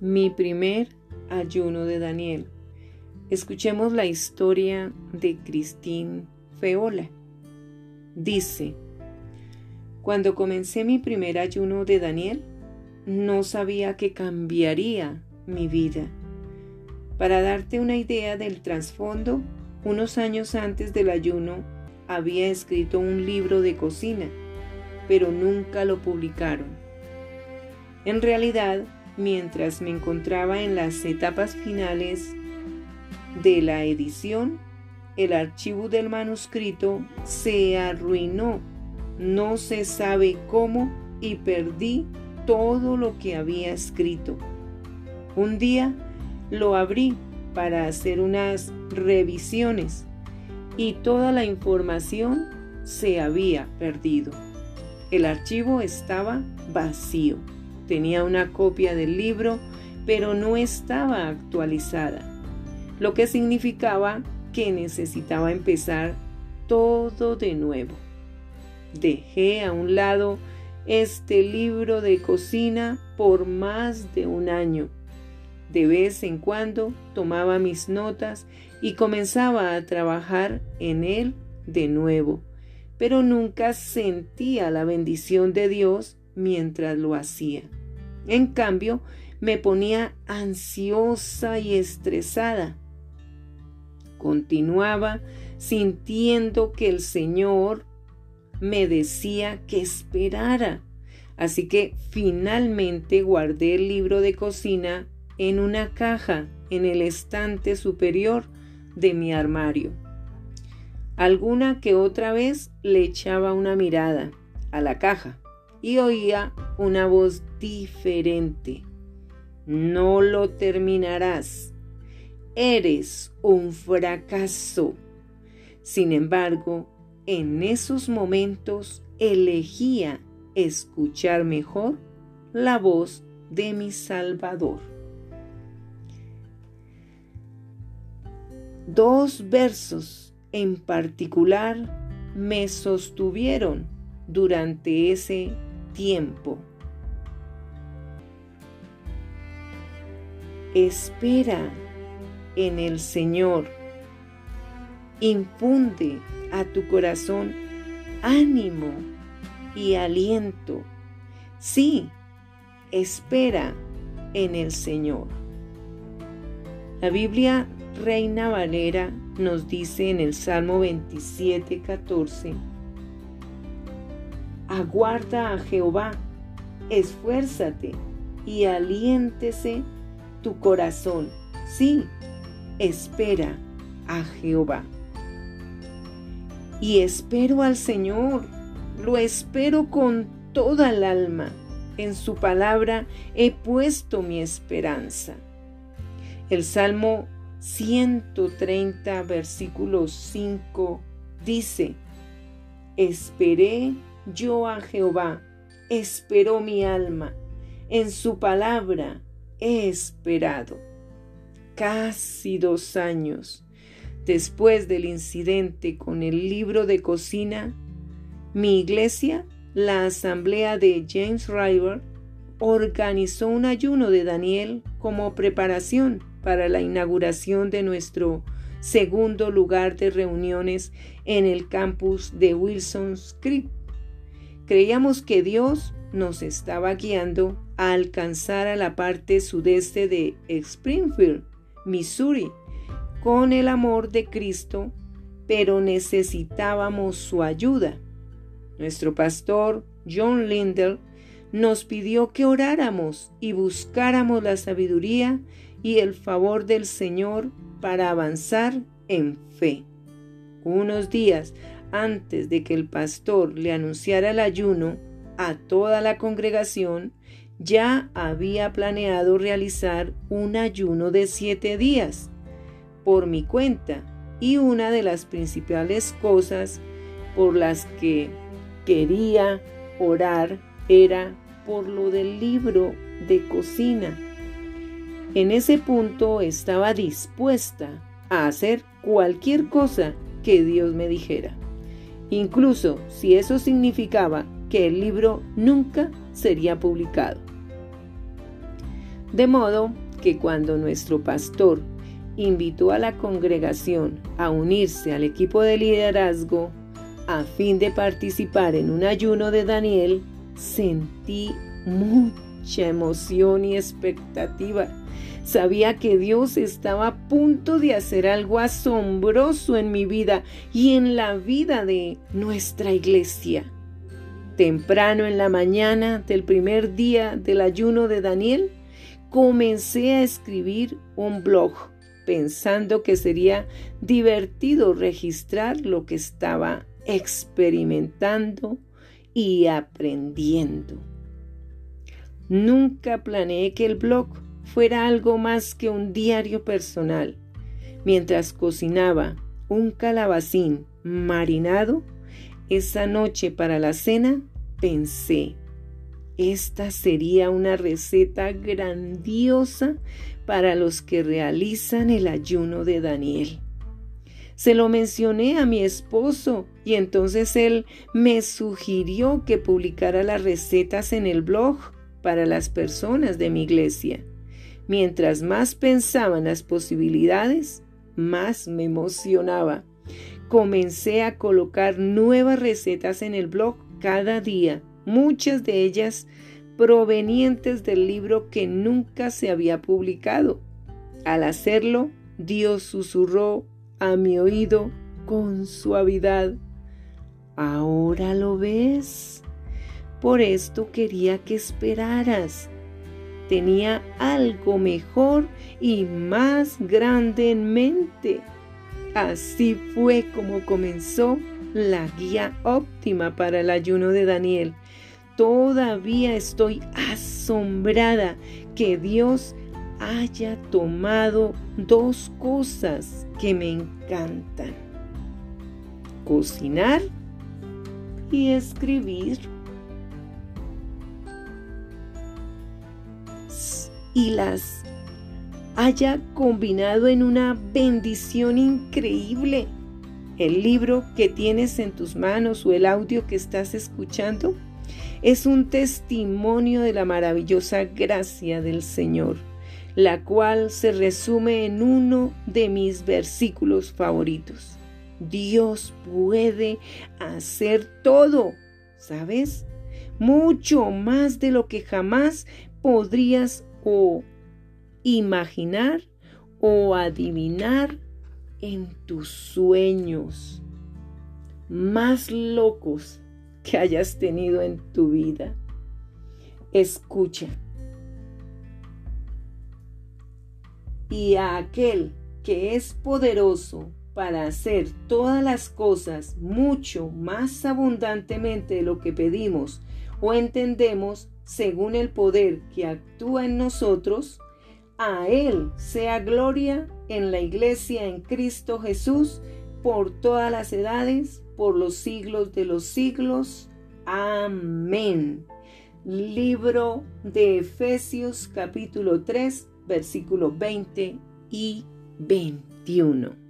Mi primer ayuno de Daniel. Escuchemos la historia de Cristín Feola. Dice, cuando comencé mi primer ayuno de Daniel, no sabía que cambiaría mi vida. Para darte una idea del trasfondo, unos años antes del ayuno había escrito un libro de cocina, pero nunca lo publicaron. En realidad, mientras me encontraba en las etapas finales de la edición, el archivo del manuscrito se arruinó, no se sabe cómo y perdí todo lo que había escrito. Un día lo abrí para hacer unas revisiones y toda la información se había perdido. El archivo estaba vacío. Tenía una copia del libro, pero no estaba actualizada, lo que significaba que necesitaba empezar todo de nuevo. Dejé a un lado este libro de cocina por más de un año. De vez en cuando tomaba mis notas y comenzaba a trabajar en él de nuevo, pero nunca sentía la bendición de Dios mientras lo hacía. En cambio, me ponía ansiosa y estresada. Continuaba sintiendo que el Señor me decía que esperara. Así que finalmente guardé el libro de cocina en una caja en el estante superior de mi armario. Alguna que otra vez le echaba una mirada a la caja y oía una voz diferente. No lo terminarás. Eres un fracaso. Sin embargo, en esos momentos elegía escuchar mejor la voz de mi Salvador. Dos versos en particular me sostuvieron durante ese tiempo. Espera en el Señor. Infunde a tu corazón ánimo y aliento. Sí, espera en el Señor. La Biblia Reina Valera nos dice en el Salmo 27, 14, Aguarda a Jehová, esfuérzate y aliéntese tu corazón. Sí, espera a Jehová. Y espero al Señor, lo espero con toda el alma. En su palabra he puesto mi esperanza. El Salmo 130, versículo 5 dice, Esperé yo a Jehová, esperó mi alma, en su palabra he esperado. Casi dos años después del incidente con el libro de cocina, mi iglesia, la asamblea de James River, organizó un ayuno de Daniel como preparación para la inauguración de nuestro segundo lugar de reuniones en el campus de Wilson's Creek. Creíamos que Dios nos estaba guiando a alcanzar a la parte sudeste de Springfield, Missouri, con el amor de Cristo, pero necesitábamos su ayuda. Nuestro pastor, John Lindell, nos pidió que oráramos y buscáramos la sabiduría y el favor del Señor para avanzar en fe. Unos días antes de que el pastor le anunciara el ayuno a toda la congregación, ya había planeado realizar un ayuno de siete días por mi cuenta y una de las principales cosas por las que quería orar era por lo del libro de cocina. En ese punto estaba dispuesta a hacer cualquier cosa que Dios me dijera, incluso si eso significaba que el libro nunca sería publicado. De modo que cuando nuestro pastor invitó a la congregación a unirse al equipo de liderazgo a fin de participar en un ayuno de Daniel, sentí mucha emoción y expectativa. Sabía que Dios estaba a punto de hacer algo asombroso en mi vida y en la vida de nuestra iglesia. Temprano en la mañana del primer día del ayuno de Daniel, comencé a escribir un blog pensando que sería divertido registrar lo que estaba experimentando y aprendiendo. Nunca planeé que el blog fuera algo más que un diario personal. Mientras cocinaba un calabacín marinado, esa noche para la cena pensé, esta sería una receta grandiosa para los que realizan el ayuno de Daniel. Se lo mencioné a mi esposo y entonces él me sugirió que publicara las recetas en el blog para las personas de mi iglesia. Mientras más pensaba en las posibilidades, más me emocionaba. Comencé a colocar nuevas recetas en el blog cada día muchas de ellas provenientes del libro que nunca se había publicado. Al hacerlo, Dios susurró a mi oído con suavidad. Ahora lo ves. Por esto quería que esperaras. Tenía algo mejor y más grande en mente. Así fue como comenzó la guía óptima para el ayuno de Daniel Todavía estoy asombrada que Dios haya tomado dos cosas que me encantan. Cocinar y escribir. Y las haya combinado en una bendición increíble. El libro que tienes en tus manos o el audio que estás escuchando es un testimonio de la maravillosa gracia del Señor, la cual se resume en uno de mis versículos favoritos. Dios puede hacer todo, ¿sabes? Mucho más de lo que jamás podrías o imaginar o adivinar en tus sueños más locos que hayas tenido en tu vida. Escucha. Y a aquel que es poderoso para hacer todas las cosas mucho más abundantemente de lo que pedimos o entendemos según el poder que actúa en nosotros, a Él sea gloria en la iglesia en Cristo Jesús por todas las edades, por los siglos de los siglos. Amén. Libro de Efesios capítulo 3, versículo 20 y 21.